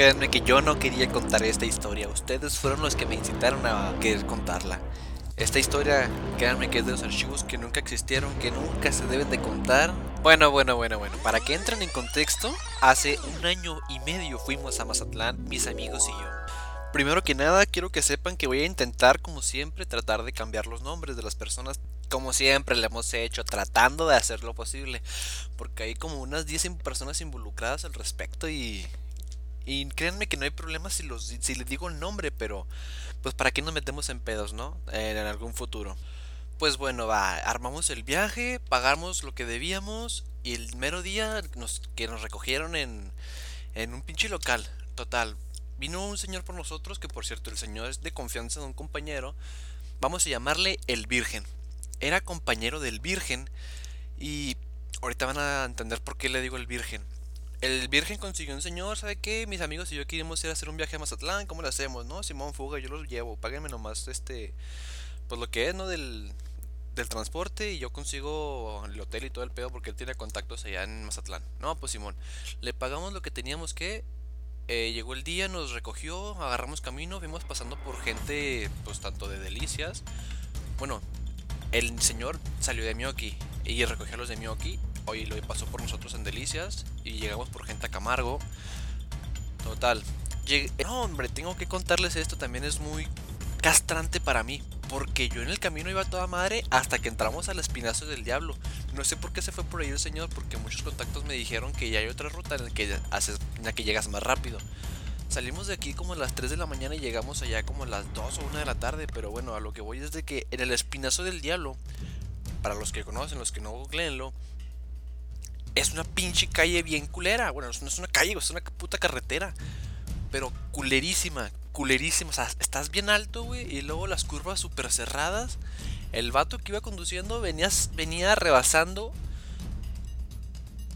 Créanme que yo no quería contar esta historia. Ustedes fueron los que me incitaron a querer contarla. Esta historia, créanme que es de los archivos que nunca existieron, que nunca se deben de contar. Bueno, bueno, bueno, bueno. Para que entren en contexto, hace un año y medio fuimos a Mazatlán, mis amigos y yo. Primero que nada, quiero que sepan que voy a intentar, como siempre, tratar de cambiar los nombres de las personas. Como siempre le hemos hecho, tratando de hacer lo posible. Porque hay como unas 10 personas involucradas al respecto y y créanme que no hay problema si, los, si les digo el nombre, pero pues para qué nos metemos en pedos, ¿no? En, algún futuro. Pues bueno, va, armamos el viaje, pagamos lo que debíamos y el mero día nos, que nos recogieron en, en un pinche local, total. Vino un señor por nosotros, que por cierto el señor es de confianza de un compañero, vamos a llamarle el Virgen. Era compañero del Virgen y ahorita van a entender por qué le digo el Virgen el Virgen consiguió un señor, ¿sabe qué? Mis amigos y yo queríamos ir a hacer un viaje a Mazatlán, ¿cómo lo hacemos? No, Simón Fuga, yo los llevo, páguenme nomás este, pues lo que es, ¿no? Del, del transporte y yo consigo el hotel y todo el pedo porque él tiene contactos allá en Mazatlán. No, pues Simón, le pagamos lo que teníamos que, eh, llegó el día, nos recogió, agarramos camino, fuimos pasando por gente, pues tanto de Delicias, bueno, el señor salió de Miyoki y recogió a los de Miyoki Hoy lo pasó por nosotros en Delicias y llegamos por gente a Camargo. Total. No, hombre, tengo que contarles esto. También es muy castrante para mí. Porque yo en el camino iba toda madre hasta que entramos al espinazo del diablo. No sé por qué se fue por ahí el señor, porque muchos contactos me dijeron que ya hay otra ruta en la que, haces, en la que llegas más rápido. Salimos de aquí como a las 3 de la mañana y llegamos allá como a las 2 o 1 de la tarde. Pero bueno, a lo que voy es de que en el espinazo del diablo, para los que conocen, los que no googleenlo, es una pinche calle bien culera. Bueno, no es una calle, es una puta carretera. Pero culerísima, culerísima. O sea, estás bien alto, güey. Y luego las curvas súper cerradas. El vato que iba conduciendo venía, venía rebasando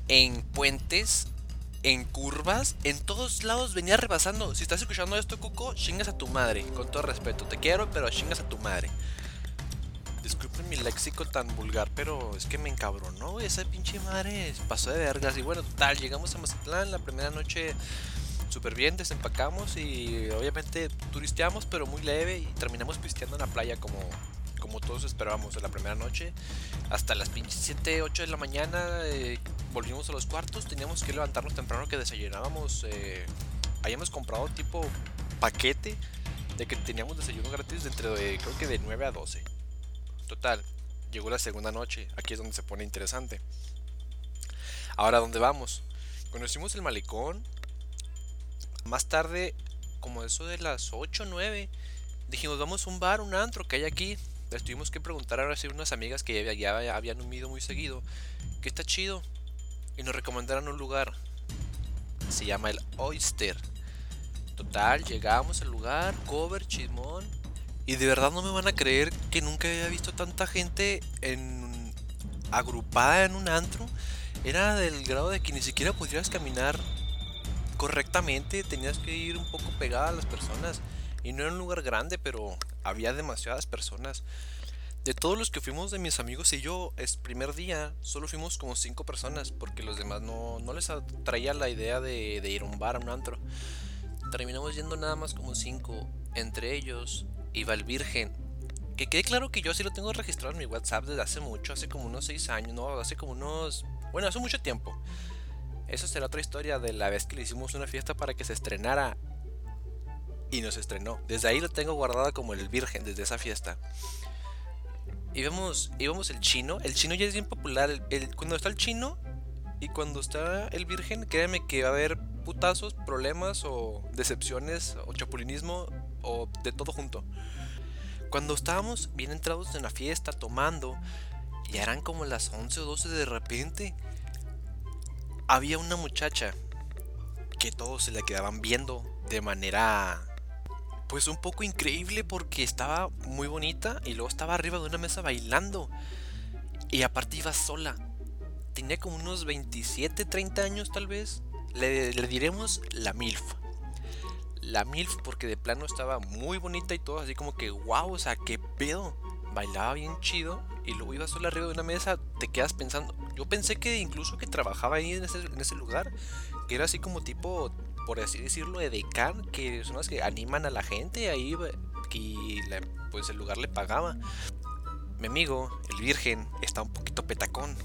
en puentes, en curvas, en todos lados venía rebasando. Si estás escuchando esto, Cuco, chingas a tu madre. Con todo respeto, te quiero, pero chingas a tu madre. Disculpen mi léxico tan vulgar, pero es que me encabronó, esa pinche madre pasó de vergas. Y bueno, total, llegamos a Mazatlán la primera noche súper bien, desempacamos y obviamente turisteamos, pero muy leve y terminamos pisteando en la playa como, como todos esperábamos en la primera noche. Hasta las pinches 7, 8 de la mañana eh, volvimos a los cuartos, teníamos que levantarnos temprano que desayunábamos. Eh, habíamos comprado tipo paquete de que teníamos desayuno gratis entre de, creo que de 9 a 12. Total, llegó la segunda noche, aquí es donde se pone interesante. Ahora, ¿dónde vamos? Conocimos el malecón. Más tarde, como eso de las 8 o 9, dijimos, vamos a un bar, un antro que hay aquí. Les tuvimos que preguntar sí unas amigas que ya, habían unido muy seguido, que está chido. Y nos recomendaron un lugar. Se llama el Oyster. Total, llegamos al lugar, cover, chismón y de verdad no me van a creer que nunca había visto tanta gente en, agrupada en un antro. Era del grado de que ni siquiera podrías caminar correctamente, tenías que ir un poco pegada a las personas. Y no era un lugar grande, pero había demasiadas personas. De todos los que fuimos de mis amigos y yo, es primer día, solo fuimos como cinco personas, porque los demás no, no les atraía la idea de, de ir a un bar, a un antro. Terminamos yendo nada más como cinco. Entre ellos iba el Virgen. Que quede claro que yo así lo tengo registrado en mi WhatsApp desde hace mucho, hace como unos 6 años, no, hace como unos... Bueno, hace mucho tiempo. Eso será otra historia de la vez que le hicimos una fiesta para que se estrenara. Y nos estrenó. Desde ahí lo tengo guardado como el Virgen, desde esa fiesta. Íbamos, íbamos el chino. El chino ya es bien popular. El, cuando está el chino y cuando está el Virgen, créanme que va a haber putazos, problemas o decepciones o chapulinismo o de todo junto. Cuando estábamos bien entrados en la fiesta, tomando, ya eran como las 11 o 12 de repente, había una muchacha que todos se la quedaban viendo de manera pues un poco increíble porque estaba muy bonita y luego estaba arriba de una mesa bailando y aparte iba sola. Tenía como unos 27, 30 años tal vez. Le, le diremos la MILF la MILF porque de plano estaba muy bonita y todo, así como que wow, o sea, qué pedo. Bailaba bien chido y luego iba sola arriba de una mesa, te quedas pensando. Yo pensé que incluso que trabajaba ahí en ese, lugar, que era así como tipo por así decirlo, de decán, que son las que animan a la gente ahí y pues el lugar le pagaba. Mi amigo, el virgen, está un poquito petacón.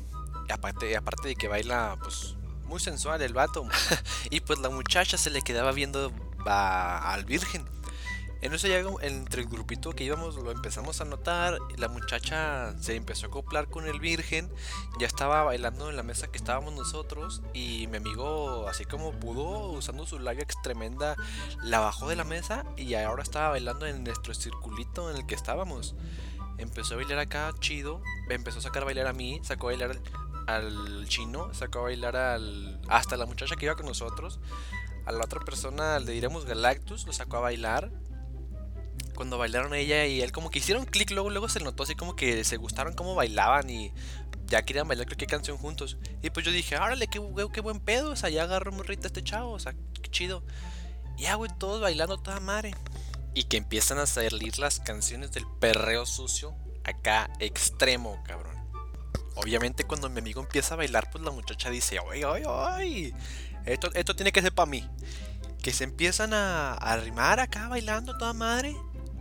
Aparte, aparte de que baila pues muy sensual el vato. y pues la muchacha se le quedaba viendo al virgen. En eso ya entre el grupito que íbamos lo empezamos a notar, la muchacha se empezó a acoplar con el virgen, ya estaba bailando en la mesa que estábamos nosotros y mi amigo así como pudo, usando su labia tremenda, la bajó de la mesa y ahora estaba bailando en nuestro circulito en el que estábamos. Empezó a bailar acá chido, empezó a sacar a bailar a mí, sacó a bailar al chino, sacó a bailar al hasta la muchacha que iba con nosotros. A la otra persona le diremos Galactus, lo sacó a bailar cuando bailaron ella y él como que hicieron clic, luego luego se notó así como que se gustaron cómo bailaban y ya querían bailar cualquier canción juntos. Y pues yo dije, árale, qué, qué buen pedo, o sea, ya agarró morrita este chavo, o sea, qué chido. Y ya, güey, todos bailando toda madre. Y que empiezan a salir las canciones del perreo sucio acá extremo, cabrón. Obviamente cuando mi amigo empieza a bailar, pues la muchacha dice, oye, oye, oye, esto, esto tiene que ser para mí. Que se empiezan a, arrimar acá bailando toda madre.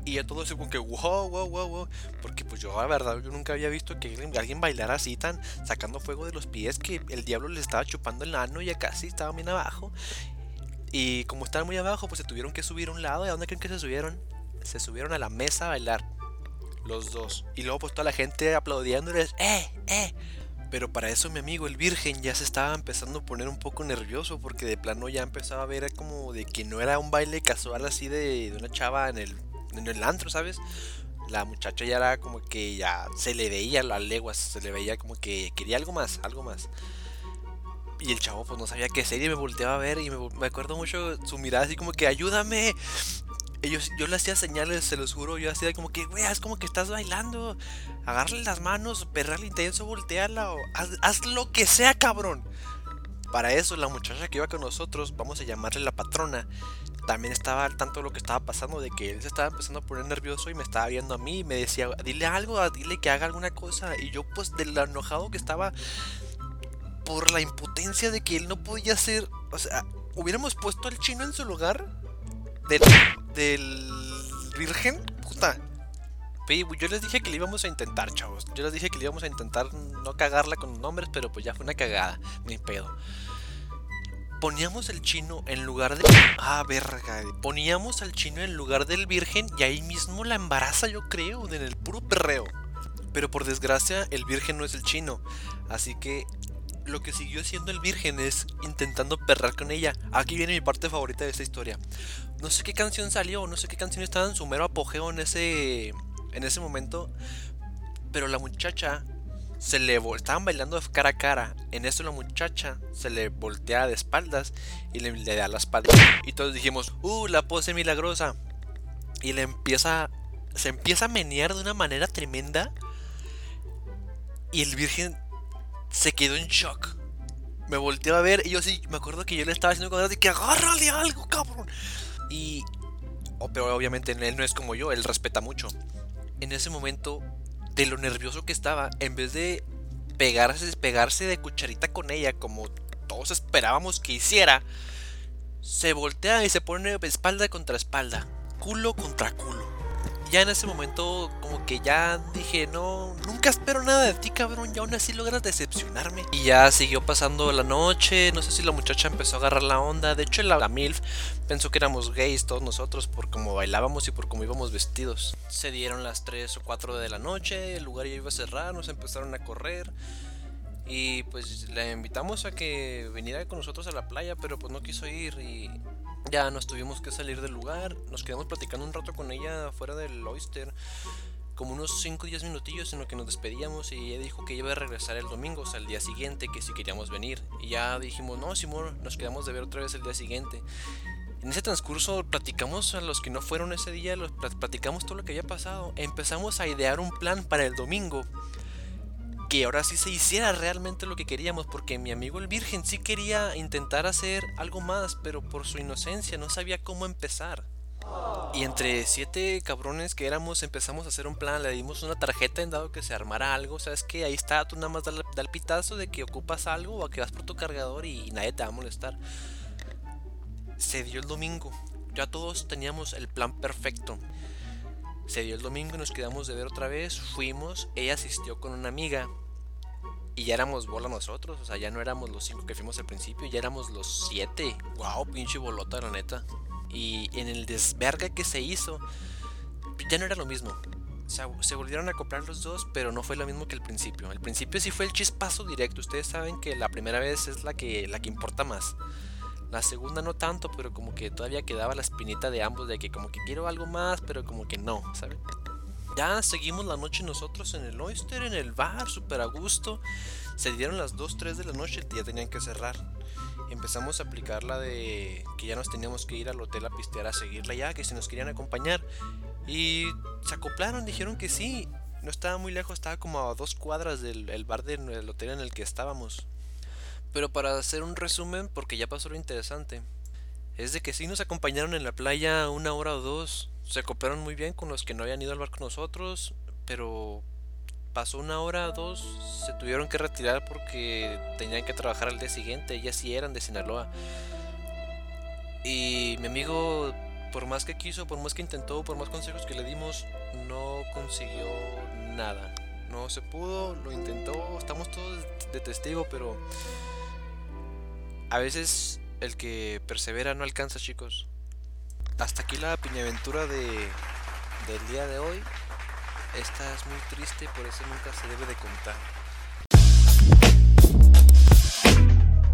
Y ya todo así como que wow, wow, wow, wow. Porque pues yo la verdad, yo nunca había visto que alguien, bailara así tan sacando fuego de los pies que el diablo le estaba chupando el ano y ya casi estaba bien abajo. Y como estaban muy abajo, pues se tuvieron que subir a un lado. ¿Y a dónde creen que se subieron? Se subieron a la mesa a bailar. Los dos. Y luego pues toda la gente aplaudiéndoles. ¡Eh! ¡Eh! Pero para eso mi amigo el virgen ya se estaba empezando a poner un poco nervioso porque de plano ya empezaba a ver como de que no era un baile casual así de, de una chava en el en el antro, ¿sabes? La muchacha ya era como que ya se le veía las leguas, se le veía como que quería algo más, algo más. Y el chavo pues no sabía qué hacer y me volteaba a ver y me, acuerdo mucho su mirada así como que ayúdame. Ellos, yo le hacía señales, se los juro, yo hacía como que, güey, es como que estás bailando. Agarrale las manos, perrale intenso, volteala o haz, haz lo que sea, cabrón. Para eso la muchacha que iba con nosotros, vamos a llamarle la patrona, también estaba al tanto de lo que estaba pasando, de que él se estaba empezando a poner nervioso y me estaba viendo a mí y me decía, dile algo, dile que haga alguna cosa. Y yo pues de lo enojado que estaba por la impotencia de que él no podía hacer, o sea, hubiéramos puesto al chino en su lugar del, del virgen, puta. Yo les dije que le íbamos a intentar, chavos. Yo les dije que le íbamos a intentar no cagarla con nombres, pero pues ya fue una cagada, ni pedo poníamos el chino en lugar de... Ah, verga. Poníamos al chino en lugar del virgen y ahí mismo la embaraza, yo creo, en el puro perreo. Pero por desgracia, el virgen no es el chino. Así que lo que siguió haciendo el virgen es intentando perrar con ella. Aquí viene mi parte favorita de esta historia. No sé qué canción salió, no sé qué canción estaba en su mero apogeo en ese, en ese momento. Pero la muchacha se le estaban bailando de cara a cara. En eso la muchacha se le voltea de espaldas y le, da la espalda. Y todos dijimos, uh, la pose milagrosa. Y le empieza, se empieza a menear de una manera tremenda. Y el virgen se quedó en shock. Me volteó a ver y yo sí, me acuerdo que yo le estaba diciendo con que agárrale algo, cabrón. Y, pero obviamente él no es como yo, él respeta mucho. En ese momento de lo nervioso que estaba, en vez de pegarse, pegarse de cucharita con ella como todos esperábamos que hiciera, se voltea y se pone espalda contra espalda, culo contra culo ya en ese momento como que ya dije, no, nunca espero nada de ti, cabrón, y aún así logras decepcionarme. Y ya siguió pasando la noche, no sé si la muchacha empezó a agarrar la onda, de hecho la, la MILF pensó que éramos gays todos nosotros por cómo bailábamos y por cómo íbamos vestidos. Se dieron las 3 o 4 de la noche, el lugar ya iba a cerrar, nos empezaron a correr. Y pues la invitamos a que viniera con nosotros a la playa, pero pues no quiso ir y ya nos tuvimos que salir del lugar, nos quedamos platicando un rato con ella fuera del Oyster, como unos 5 o 10 minutillos en lo que nos despedíamos y ella dijo que iba a regresar el domingo, o sea, el día siguiente, que si queríamos venir. Y ya dijimos, no, Simón, nos quedamos de ver otra vez el día siguiente. En ese transcurso platicamos a los que no fueron ese día, los platicamos todo lo que había pasado. Empezamos a idear un plan para el domingo que ahora sí se hiciera realmente lo que queríamos, porque mi amigo el Virgen sí quería intentar hacer algo más, pero por su inocencia no sabía cómo empezar. Y entre siete cabrones que éramos empezamos a hacer un plan, le dimos una tarjeta en dado que se armara algo, sabes que ahí está, tú nada más da, el pitazo de que ocupas algo o que vas por tu cargador y nadie te va a molestar. se dio el domingo. Ya todos teníamos el plan perfecto. Se dio el domingo y nos quedamos de ver otra vez. Fuimos, ella asistió con una amiga. Y ya éramos bola nosotros, o sea, ya no éramos los cinco que fuimos al principio, ya éramos los siete. Wow, pinche bolota, la neta. Y en el desverga que se hizo, ya no era lo mismo. O sea, se volvieron a comprar los dos, pero no fue lo mismo que el principio. El principio sí fue el chispazo directo. Ustedes saben que la primera vez es la que, la que importa más. La segunda no tanto, pero como que todavía quedaba la espinita de ambos de que como que quiero algo más, pero como que no, ¿saben? Ya seguimos la noche nosotros en el Oyster, en el bar, súper a gusto. Se dieron las 2, 3 de la noche ya tenían que cerrar. Empezamos a aplicar la de que ya nos teníamos que ir al hotel a pistear a seguirla ya, que si nos querían acompañar. Y se acoplaron, dijeron que sí. No estaba muy lejos, estaba como a dos cuadras del bar del hotel en el que estábamos. Pero para hacer un resumen, porque ya pasó lo interesante, es de que sí nos acompañaron en la playa una hora o dos, se cooperaron muy bien con los que no habían ido al bar con nosotros, pero pasó una hora o dos, se tuvieron que retirar porque tenían que trabajar al día siguiente, ellas sí eran de Sinaloa. Y mi amigo, por más que quiso, por más que intentó, por más consejos que le dimos, no consiguió nada. No se pudo, lo intentó, estamos todos de testigo, pero a veces el que persevera no alcanza, chicos. Hasta aquí la piñaventura de, del día de hoy. Esta es muy triste, por eso nunca se debe de contar.